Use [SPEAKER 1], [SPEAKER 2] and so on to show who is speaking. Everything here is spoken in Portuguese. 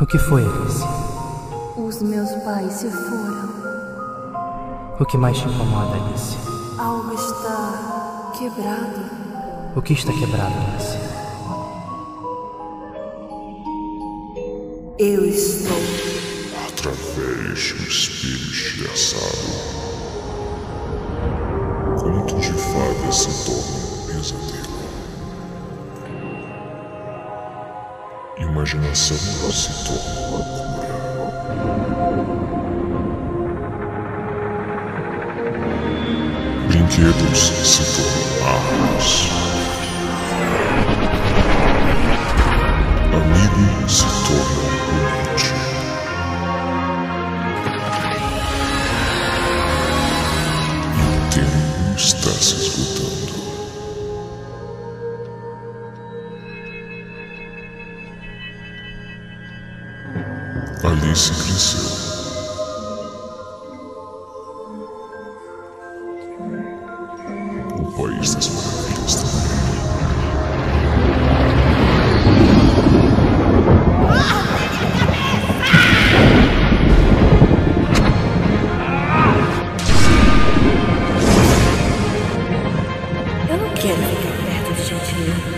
[SPEAKER 1] O que foi, Alice?
[SPEAKER 2] Os meus pais se foram.
[SPEAKER 1] O que mais te incomoda, Alice?
[SPEAKER 2] Algo está quebrado.
[SPEAKER 1] O que está quebrado, Alice?
[SPEAKER 2] Eu estou.
[SPEAKER 3] Através do espelho estilhaçado, conto de fadas se torna um pesadelo. Imaginação se torna loucura. Brinquedos se tornam armas. Amigo se torna amante. E o tempo está se esgotando. Alice cresceu. O país das maravilhas também. Eu não quero ficar perto de gente.